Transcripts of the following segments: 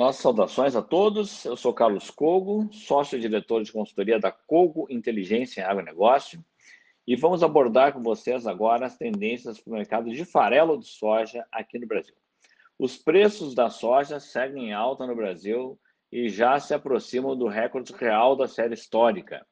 Nossas saudações a todos. Eu sou Carlos Cogo, sócio-diretor de consultoria da Cogo Inteligência em Agronegócio, e vamos abordar com vocês agora as tendências para o mercado de farelo de soja aqui no Brasil. Os preços da soja seguem em alta no Brasil e já se aproximam do recorde real da série histórica.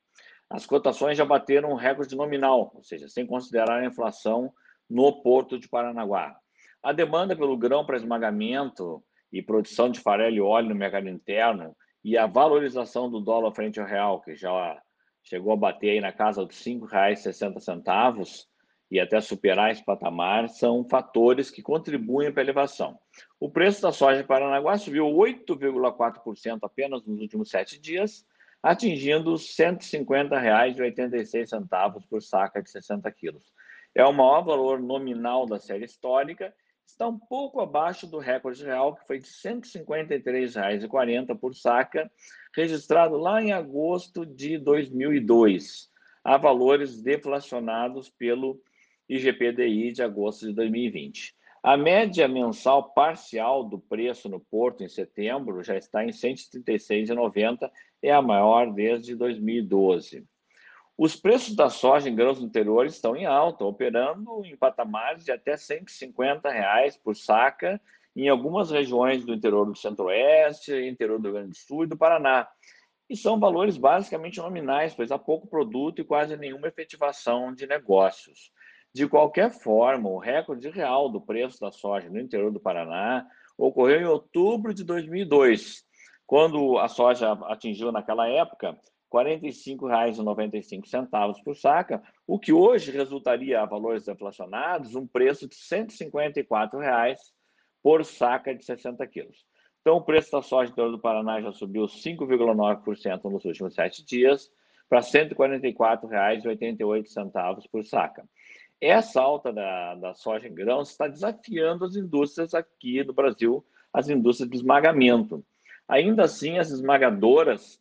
As cotações já bateram um recorde nominal, ou seja, sem considerar a inflação no porto de Paranaguá. A demanda pelo grão para esmagamento e produção de farelo e óleo no mercado interno e a valorização do dólar frente ao real, que já chegou a bater aí na casa dos R$ 5,60 e até superar esse patamar, são fatores que contribuem para a elevação. O preço da soja em Paranaguá subiu 8,4% apenas nos últimos sete dias, atingindo R$ 150,86 por saca de 60 quilos. É o maior valor nominal da série histórica está um pouco abaixo do recorde real, que foi de R$ 153,40 por saca, registrado lá em agosto de 2002, a valores deflacionados pelo IGPDI de agosto de 2020. A média mensal parcial do preço no Porto em setembro já está em R$ 136,90, é a maior desde 2012. Os preços da soja em grãos interior estão em alta, operando em patamares de até 150 reais por saca em algumas regiões do interior do Centro-Oeste, interior do Rio Grande do Sul e do Paraná. E são valores basicamente nominais, pois há pouco produto e quase nenhuma efetivação de negócios. De qualquer forma, o recorde real do preço da soja no interior do Paraná ocorreu em outubro de 2002, quando a soja atingiu, naquela época, R$ 45,95 por saca, o que hoje resultaria a valores deflacionados um preço de 154 reais por saca de 60 quilos. Então, o preço da soja interior do Paraná já subiu 5,9% nos últimos sete dias, para R$ 144,88 por saca. Essa alta da, da soja em grãos está desafiando as indústrias aqui no Brasil, as indústrias de esmagamento. Ainda assim, as esmagadoras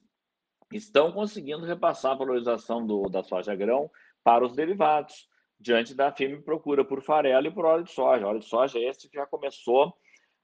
estão conseguindo repassar a valorização do, da soja grão para os derivados, diante da firme procura por farelo e por óleo de soja. O óleo de soja é esse que já começou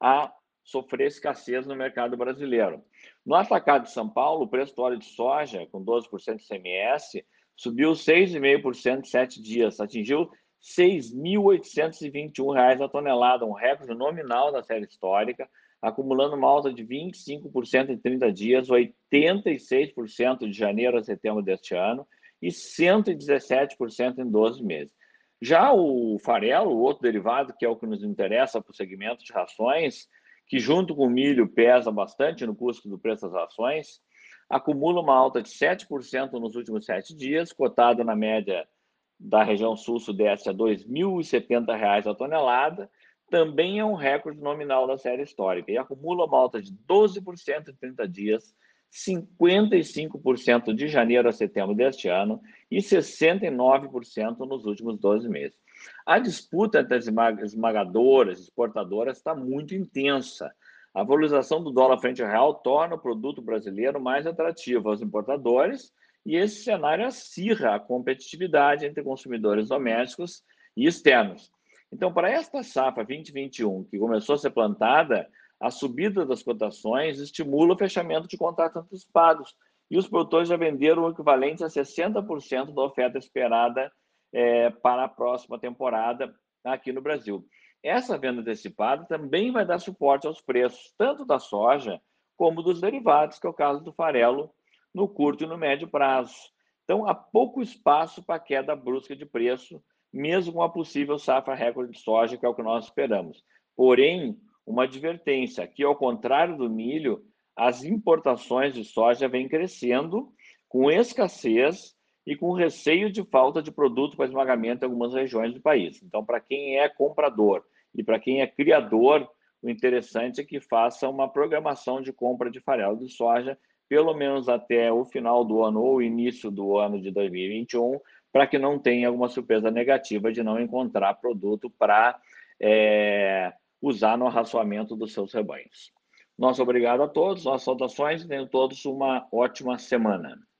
a sofrer escassez no mercado brasileiro. No atacado de São Paulo, o preço do óleo de soja, com 12% de CMS, subiu 6,5% em sete dias, atingiu R$ 6.821 a tonelada, um recorde nominal da série histórica, acumulando uma alta de 25% em 30 dias, 86% de janeiro a setembro deste ano e 117% em 12 meses. Já o farelo, o outro derivado, que é o que nos interessa para o segmento de rações, que junto com o milho pesa bastante no custo do preço das rações, acumula uma alta de 7% nos últimos sete dias, cotado na média da região sul-sudeste a R$ 2.070 a tonelada, também é um recorde nominal da série histórica e acumula uma alta de 12% em 30 dias, 55% de janeiro a setembro deste ano e 69% nos últimos 12 meses. A disputa entre as esmagadoras exportadoras está muito intensa. A valorização do dólar frente ao real torna o produto brasileiro mais atrativo aos importadores e esse cenário acirra a competitividade entre consumidores domésticos e externos. Então, para esta safra 2021, que começou a ser plantada, a subida das cotações estimula o fechamento de contratos antecipados e os produtores já venderam o equivalente a 60% da oferta esperada é, para a próxima temporada aqui no Brasil. Essa venda antecipada também vai dar suporte aos preços, tanto da soja como dos derivados, que é o caso do farelo, no curto e no médio prazo. Então, há pouco espaço para queda brusca de preço, mesmo com a possível safra recorde de soja, que é o que nós esperamos. Porém, uma advertência, que ao contrário do milho, as importações de soja vêm crescendo com escassez e com receio de falta de produto para esmagamento em algumas regiões do país. Então, para quem é comprador e para quem é criador, o interessante é que faça uma programação de compra de farelo de soja, pelo menos até o final do ano ou início do ano de 2021, para que não tenha alguma surpresa negativa de não encontrar produto para é, usar no arraçoamento dos seus rebanhos. Nosso obrigado a todos, nossas saudações e tenham todos uma ótima semana.